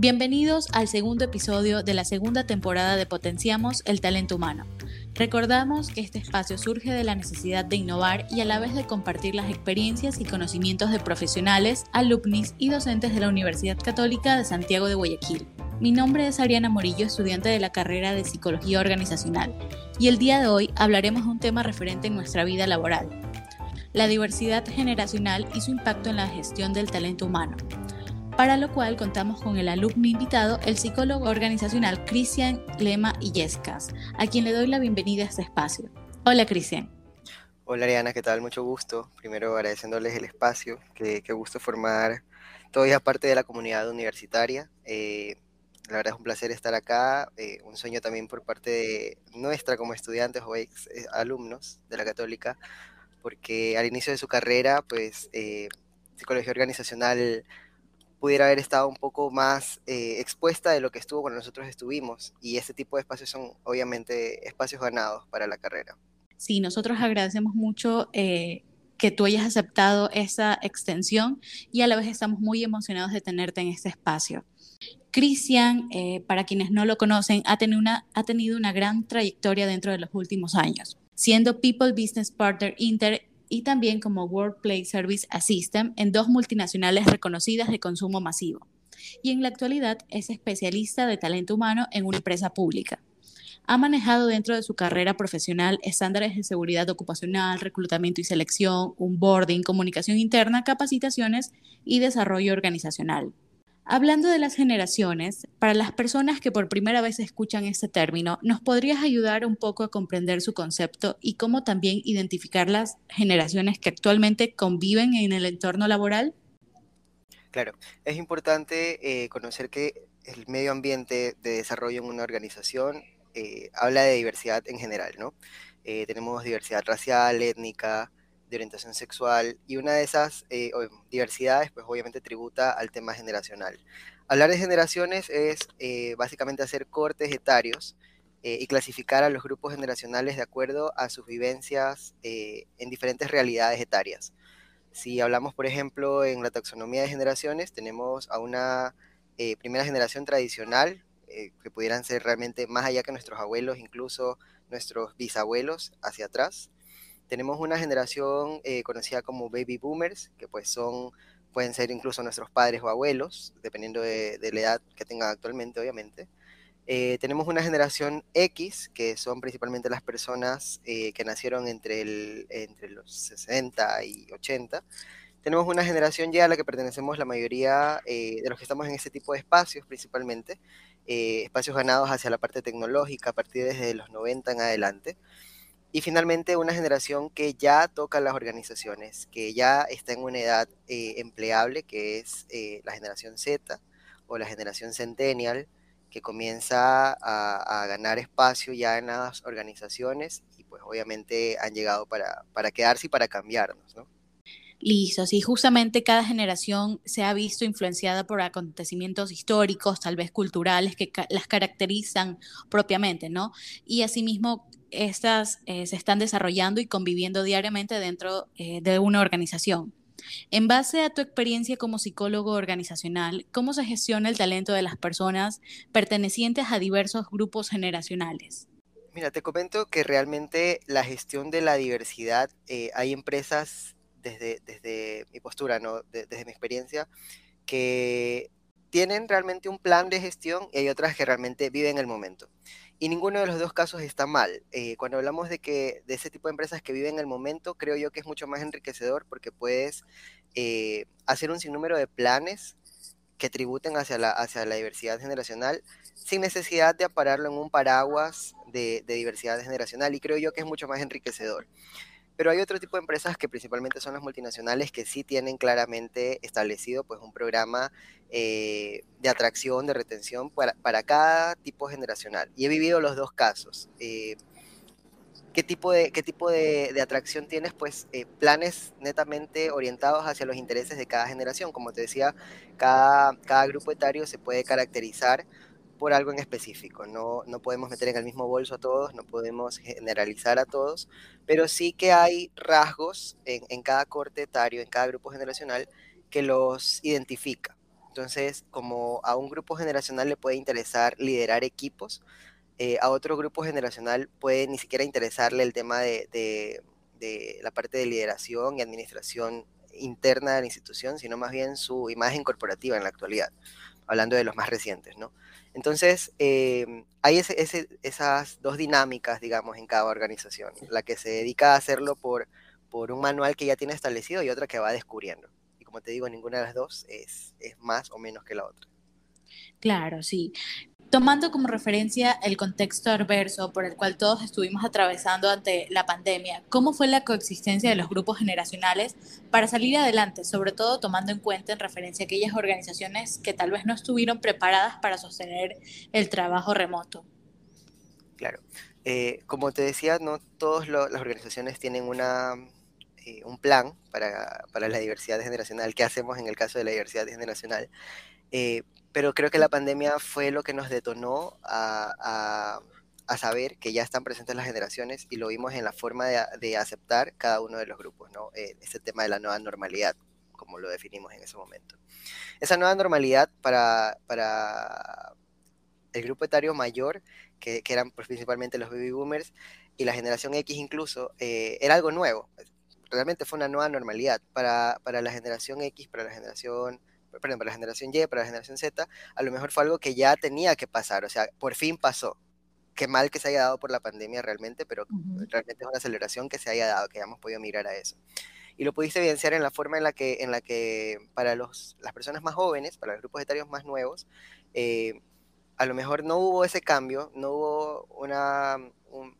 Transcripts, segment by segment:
Bienvenidos al segundo episodio de la segunda temporada de Potenciamos el Talento Humano. Recordamos que este espacio surge de la necesidad de innovar y a la vez de compartir las experiencias y conocimientos de profesionales, alumnis y docentes de la Universidad Católica de Santiago de Guayaquil. Mi nombre es Ariana Morillo, estudiante de la carrera de Psicología Organizacional, y el día de hoy hablaremos de un tema referente en nuestra vida laboral, la diversidad generacional y su impacto en la gestión del talento humano para lo cual contamos con el alumno invitado, el psicólogo organizacional Cristian Lema Illescas, a quien le doy la bienvenida a este espacio. Hola Cristian. Hola Ariana, ¿qué tal? Mucho gusto. Primero agradeciéndoles el espacio, qué, gusto formar todavía parte de la comunidad universitaria. Eh, la verdad es un placer estar acá, eh, un sueño también por parte de nuestra como estudiantes o ex eh, alumnos de la católica, porque al inicio de su carrera, pues, psicología organizacional pudiera haber estado un poco más eh, expuesta de lo que estuvo cuando nosotros estuvimos. Y este tipo de espacios son obviamente espacios ganados para la carrera. Sí, nosotros agradecemos mucho eh, que tú hayas aceptado esa extensión y a la vez estamos muy emocionados de tenerte en este espacio. Cristian, eh, para quienes no lo conocen, ha tenido, una, ha tenido una gran trayectoria dentro de los últimos años, siendo People Business Partner Inter y también como Workplace Service Assistant en dos multinacionales reconocidas de consumo masivo. Y en la actualidad es especialista de talento humano en una empresa pública. Ha manejado dentro de su carrera profesional estándares de seguridad ocupacional, reclutamiento y selección, onboarding, comunicación interna, capacitaciones y desarrollo organizacional. Hablando de las generaciones, para las personas que por primera vez escuchan este término, ¿nos podrías ayudar un poco a comprender su concepto y cómo también identificar las generaciones que actualmente conviven en el entorno laboral? Claro, es importante eh, conocer que el medio ambiente de desarrollo en una organización eh, habla de diversidad en general, ¿no? Eh, tenemos diversidad racial, étnica, de orientación sexual y una de esas eh, diversidades pues obviamente tributa al tema generacional. Hablar de generaciones es eh, básicamente hacer cortes etarios eh, y clasificar a los grupos generacionales de acuerdo a sus vivencias en diferentes realidades etarias. Si hablamos, por ejemplo, en la taxonomía de generaciones, tenemos a una primera generación tradicional, que pudieran ser realmente más allá que nuestros abuelos, incluso nuestros bisabuelos hacia atrás tenemos una generación eh, conocida como baby boomers, que pues son, pueden ser incluso nuestros padres o abuelos, dependiendo de, la edad que tengan actualmente, obviamente. Eh, tenemos una generación X, que son principalmente las personas eh, que nacieron entre, el, entre los 60 y 80. Tenemos una generación Y a la que pertenecemos la mayoría de los que estamos en ese tipo de espacios, principalmente, espacios ganados hacia la parte tecnológica a partir desde los 90 en adelante. Y finalmente una generación que ya toca las organizaciones, que ya está en una edad eh, empleable, que es eh, la generación Z o la generación Centennial, que comienza a, ganar espacio ya en las organizaciones y pues obviamente han llegado para, para quedarse y para cambiarnos, ¿no? Listo, sí, justamente cada generación se ha visto influenciada por acontecimientos históricos, tal vez culturales, que las caracterizan propiamente, ¿no? Y asimismo, estas eh, se están desarrollando y conviviendo diariamente dentro eh, de una organización. En base a tu experiencia como psicólogo organizacional, ¿cómo se gestiona el talento de las personas pertenecientes a diversos grupos generacionales? Mira, te comento que realmente la gestión de la diversidad, eh, hay empresas desde, mi postura, ¿no? desde mi experiencia, que tienen realmente un plan de gestión y hay otras que realmente viven el momento. Y ninguno de los dos casos está mal. Eh, cuando hablamos de que de ese tipo de empresas que viven el momento, creo yo que es mucho más enriquecedor porque puedes eh, hacer un sinnúmero de planes que tributen hacia la, hacia la diversidad generacional sin necesidad de apararlo en un paraguas de, de diversidad generacional. Y creo yo que es mucho más enriquecedor. Pero hay otro tipo de empresas que principalmente son las multinacionales que sí tienen claramente establecido pues un programa eh, de atracción, de retención para, para, cada tipo generacional. Y he vivido los dos casos. Eh, ¿Qué tipo, de, qué tipo de, atracción tienes? Pues eh, planes netamente orientados hacia los intereses de cada generación. Como te decía, cada, cada grupo etario se puede caracterizar por algo en específico. No, no podemos meter en el mismo bolso a todos, no podemos generalizar a todos, pero sí que hay rasgos en, cada corte etario, en cada grupo generacional, que los identifica. Entonces, como a un grupo generacional le puede interesar liderar equipos, eh, a otro grupo generacional puede ni siquiera interesarle el tema de, de la parte de lideración y administración interna de la institución, sino más bien su imagen corporativa en la actualidad, hablando de los más recientes, ¿no? Entonces, em, hay esas dos dinámicas, digamos, en cada organización, la que se dedica a hacerlo por, por un manual que ya tiene establecido y otra que va descubriendo. Y como te digo, ninguna de las dos es, es más o menos que la otra. Claro, sí. Tomando como referencia el contexto adverso por el cual todos estuvimos atravesando ante la pandemia, ¿cómo fue la coexistencia de los grupos generacionales para salir adelante, sobre todo tomando en cuenta en referencia aquellas organizaciones que tal vez no estuvieron preparadas para sostener el trabajo remoto? Claro. Eh, como te decía, no todas las organizaciones tienen una, eh, un plan para, para, la diversidad generacional. ¿Qué hacemos en el caso de la diversidad generacional? Eh, pero creo que la pandemia fue lo que nos detonó a, saber que ya están presentes las generaciones y lo vimos en la forma de, aceptar cada uno de los grupos, ¿no? Eh, este tema de la nueva normalidad, como lo definimos en ese momento. Esa nueva normalidad para, para el grupo etario mayor, que, eran pues, principalmente los baby boomers, y la generación X incluso, eh, era algo nuevo. Realmente fue una nueva normalidad. Para, para la generación X, para la generación perdón, para la generación Y, para la generación Z, a lo mejor fue algo que ya tenía que pasar, o sea, por fin pasó. Qué mal que se haya dado por la pandemia realmente, pero realmente es una aceleración que se haya dado, que hayamos podido mirar a eso. Y lo pudiste evidenciar en la forma en la que, en la que para los, las personas más jóvenes, para los grupos etarios más nuevos, eh, a lo mejor no hubo ese cambio, no hubo una,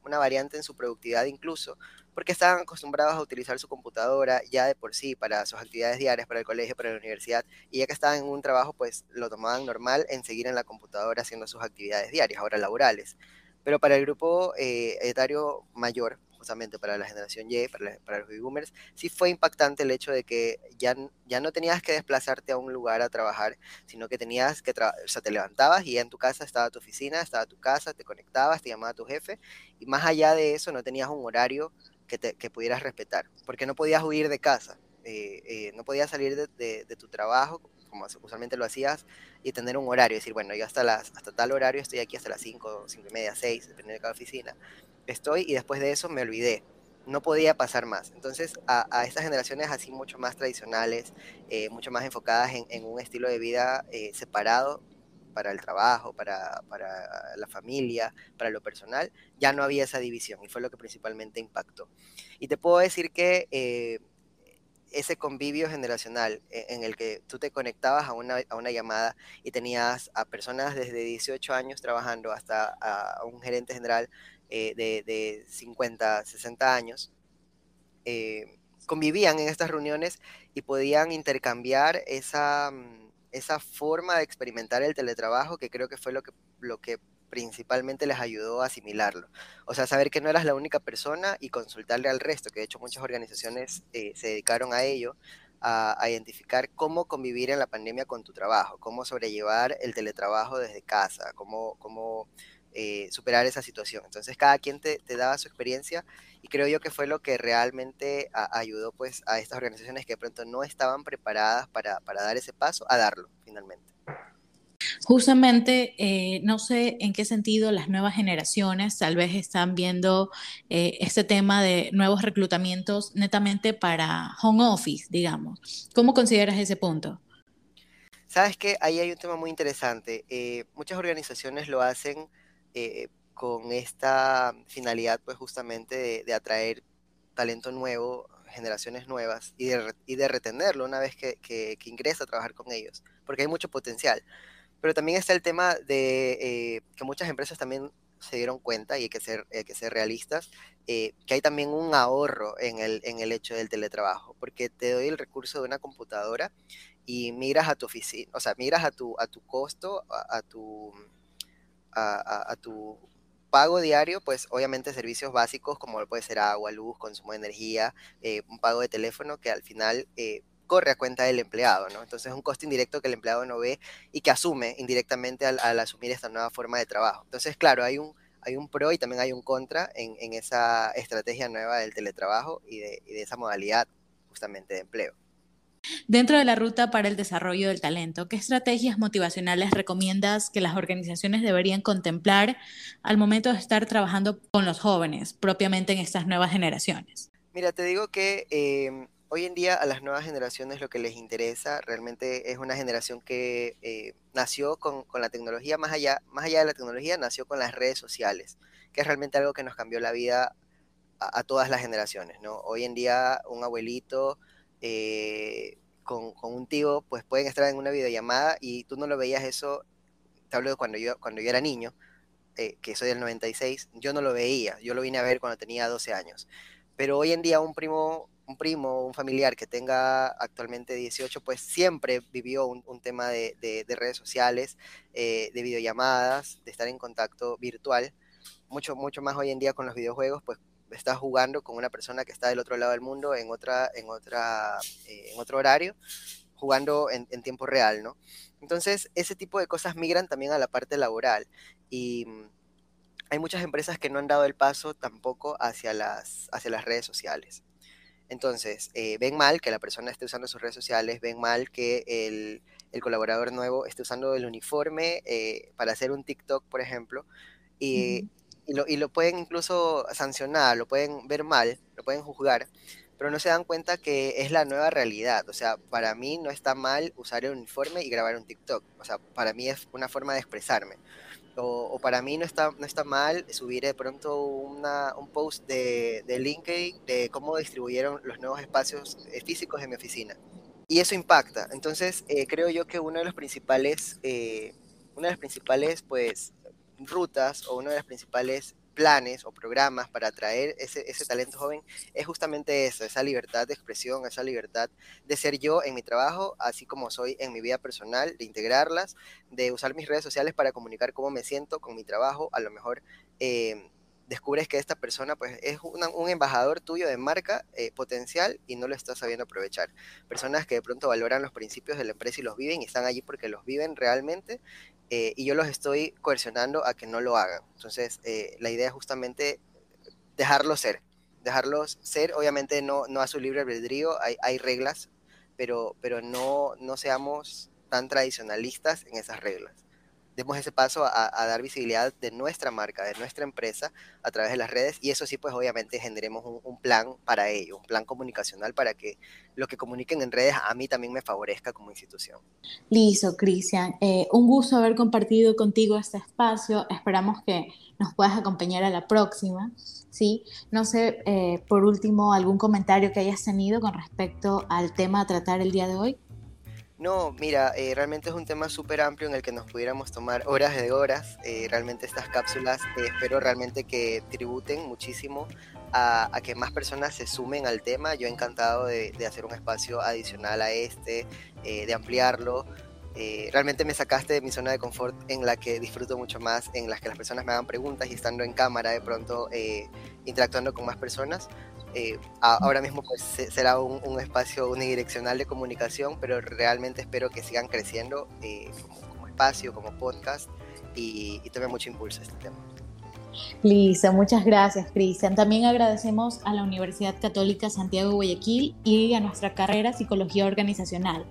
una variante en su productividad incluso, porque estaban acostumbrados a utilizar su computadora ya de por sí para sus actividades diarias, para el colegio, para la universidad, y ya que estaban en un trabajo, pues lo tomaban normal en seguir en la computadora haciendo sus actividades diarias, ahora laborales. Pero para el grupo eh, etario mayor, justamente para la generación Y, para, para, los baby boomers, sí fue impactante el hecho de que ya, ya no tenías que desplazarte a un lugar a trabajar, sino que tenías que, o sea, te levantabas y ya en tu casa estaba tu oficina, estaba tu casa, te conectabas, te llamaba tu jefe, y más allá de eso no tenías un horario que, te, que pudieras respetar, porque no podías huir de casa, eh, eh, no podías salir de, de, tu trabajo, como usualmente lo hacías, y tener un horario, decir, bueno, yo hasta, las, hasta tal horario estoy aquí hasta las 5, 5 y media, 6, dependiendo de cada oficina estoy y después de eso me olvidé. No podía pasar más. Entonces, a, a estas generaciones así mucho más tradicionales, eh, mucho más enfocadas en, un estilo de vida eh, separado para el trabajo, para, para, la familia, para lo personal, ya no había esa división y fue lo que principalmente impactó. Y te puedo decir que eh, ese convivio generacional en el que tú te conectabas a una, a una, llamada y tenías a personas desde 18 años trabajando hasta a un gerente general eh, de, 50, 60 años, eh, convivían en estas reuniones y podían intercambiar esa, mm, esa forma de experimentar el teletrabajo que creo que fue lo que, lo que principalmente les ayudó a asimilarlo. O sea, saber que no eras la única persona y consultarle al resto, que de hecho muchas organizaciones eh, se dedicaron a ello, a, a, identificar cómo convivir en la pandemia con tu trabajo, cómo sobrellevar el teletrabajo desde casa, cómo, cómo eh, superar esa situación. Entonces cada quien te, daba su experiencia y creo yo que fue lo que realmente ayudó pues a estas organizaciones que de pronto no estaban preparadas para, dar ese paso, a darlo finalmente. Justamente, eh, no sé en qué sentido las nuevas generaciones tal vez están viendo eh, este tema de nuevos reclutamientos netamente para home office, digamos. ¿Cómo consideras ese punto? Sabes que ahí hay un tema muy interesante. muchas organizaciones lo hacen eh, con esta finalidad, pues justamente de, atraer talento nuevo, generaciones nuevas y de, y de retenerlo una vez que, que, ingresa a trabajar con ellos, porque hay mucho potencial. Pero también está el tema de eh, que muchas empresas también se dieron cuenta, y hay que ser, que ser realistas, eh, que hay también un ahorro en el, en el hecho del teletrabajo, porque te doy el recurso de una computadora y miras a tu oficina, o sea, miras a tu, a tu costo, a tu a, tu pago diario, pues obviamente servicios básicos como puede ser agua, luz, consumo de energía, eh, un pago de teléfono que al final eh, corre a cuenta del empleado, ¿no? Entonces es un costo indirecto que el empleado no ve y que asume indirectamente al, asumir esta nueva forma de trabajo. Entonces, claro, hay un, hay un pro y también hay un contra en, esa estrategia nueva del teletrabajo y de, y de esa modalidad justamente de empleo. Dentro de la ruta para el desarrollo del talento, ¿qué estrategias motivacionales recomiendas que las organizaciones deberían contemplar al momento de estar trabajando con los jóvenes, propiamente en estas nuevas generaciones? Mira, te digo que em, hoy en día a las nuevas generaciones lo que les interesa realmente es una generación que eh, nació con, la tecnología, más allá, más allá de la tecnología, nació con las redes sociales, que es realmente algo que nos cambió la vida a, todas las generaciones, ¿no? Hoy en día un abuelito eh, con, un tío, pues pueden estar en una videollamada y tú no lo veías eso, te hablo de cuando yo, cuando yo era niño, eh, que soy del 96, yo no lo veía, yo lo vine a ver cuando tenía 12 años. Pero hoy en día un primo, un primo, un familiar que tenga actualmente 18, pues siempre vivió un, tema de, redes sociales, eh, de videollamadas, de estar en contacto virtual, mucho, mucho más hoy en día con los videojuegos, pues estás jugando con una persona que está del otro lado del mundo en, otra, en, otra, eh, en otro horario, jugando en, tiempo real, ¿no? Entonces, ese tipo de cosas migran también a la parte laboral y mm, hay muchas empresas que no han dado el paso tampoco hacia las, hacia las redes sociales. Entonces, eh, ven mal que la persona esté usando sus redes sociales, ven mal que el, colaborador nuevo esté usando el uniforme eh, para hacer un TikTok, por ejemplo, y, y lo, y lo pueden incluso sancionar, lo pueden ver mal, lo pueden juzgar, pero no se dan cuenta que es la nueva realidad. O sea, para mí no está mal usar el uniforme y grabar un TikTok. O sea, para mí es una forma de expresarme. O, para mí no está, no está mal subir de pronto una, un post de, de, LinkedIn de cómo distribuyeron los nuevos espacios eh, físicos de mi oficina. Y eso impacta. Entonces, eh, creo yo que uno de los principales, eh, una de las principales, pues, rutas o uno de los principales planes o programas para atraer ese, ese, talento joven es justamente eso, esa libertad de expresión, esa libertad de ser yo en mi trabajo, así como soy en mi vida personal, de integrarlas, de usar mis redes sociales para comunicar cómo me siento con mi trabajo, a lo mejor eh, descubres que esta persona pues es un embajador tuyo de marca eh, potencial y no lo estás sabiendo aprovechar. Personas que de pronto valoran los principios de la empresa y los viven y están allí porque los viven realmente eh, y yo los estoy coercionando a que no lo hagan. Entonces, eh, la idea es justamente dejarlos ser, dejarlos ser, obviamente no, no a su libre albedrío, hay, reglas, pero, pero no, no seamos tan tradicionalistas en esas reglas demos ese paso a, dar visibilidad de nuestra marca, de nuestra empresa a través de las redes y eso sí, pues obviamente generemos un, plan para ello, un plan comunicacional para que lo que comuniquen en redes a mí también me favorezca como institución. Listo, Cristian. Eh, un gusto haber compartido contigo este espacio. Esperamos que nos puedas acompañar a la próxima. ¿sí? No sé, eh, por último, algún comentario que hayas tenido con respecto al tema a tratar el día de hoy. No, mira, eh, realmente es un tema súper amplio en el que nos pudiéramos tomar horas de horas. Eh, realmente estas cápsulas eh, espero realmente que tributen muchísimo a, que más personas se sumen al tema. Yo he encantado de, hacer un espacio adicional a este, de ampliarlo. realmente me sacaste de mi zona de confort en la que disfruto mucho más, en las que las personas me hagan preguntas y estando en cámara de pronto interactuando con más personas. Eh, ahora mismo pues será un, espacio unidireccional de comunicación, pero realmente espero que sigan creciendo eh, como, espacio, como podcast y, y tome mucho impulso este tema. Lisa, muchas gracias, Cristian. También agradecemos a la Universidad Católica Santiago Guayaquil y a nuestra carrera Psicología Organizacional.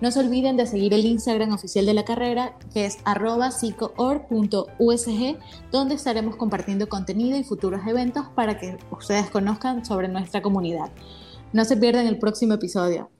No se olviden de seguir el Instagram oficial de la carrera, que es arroba psicoor.usg, donde estaremos compartiendo contenido y futuros eventos para que ustedes conozcan sobre nuestra comunidad. No se pierdan el próximo episodio.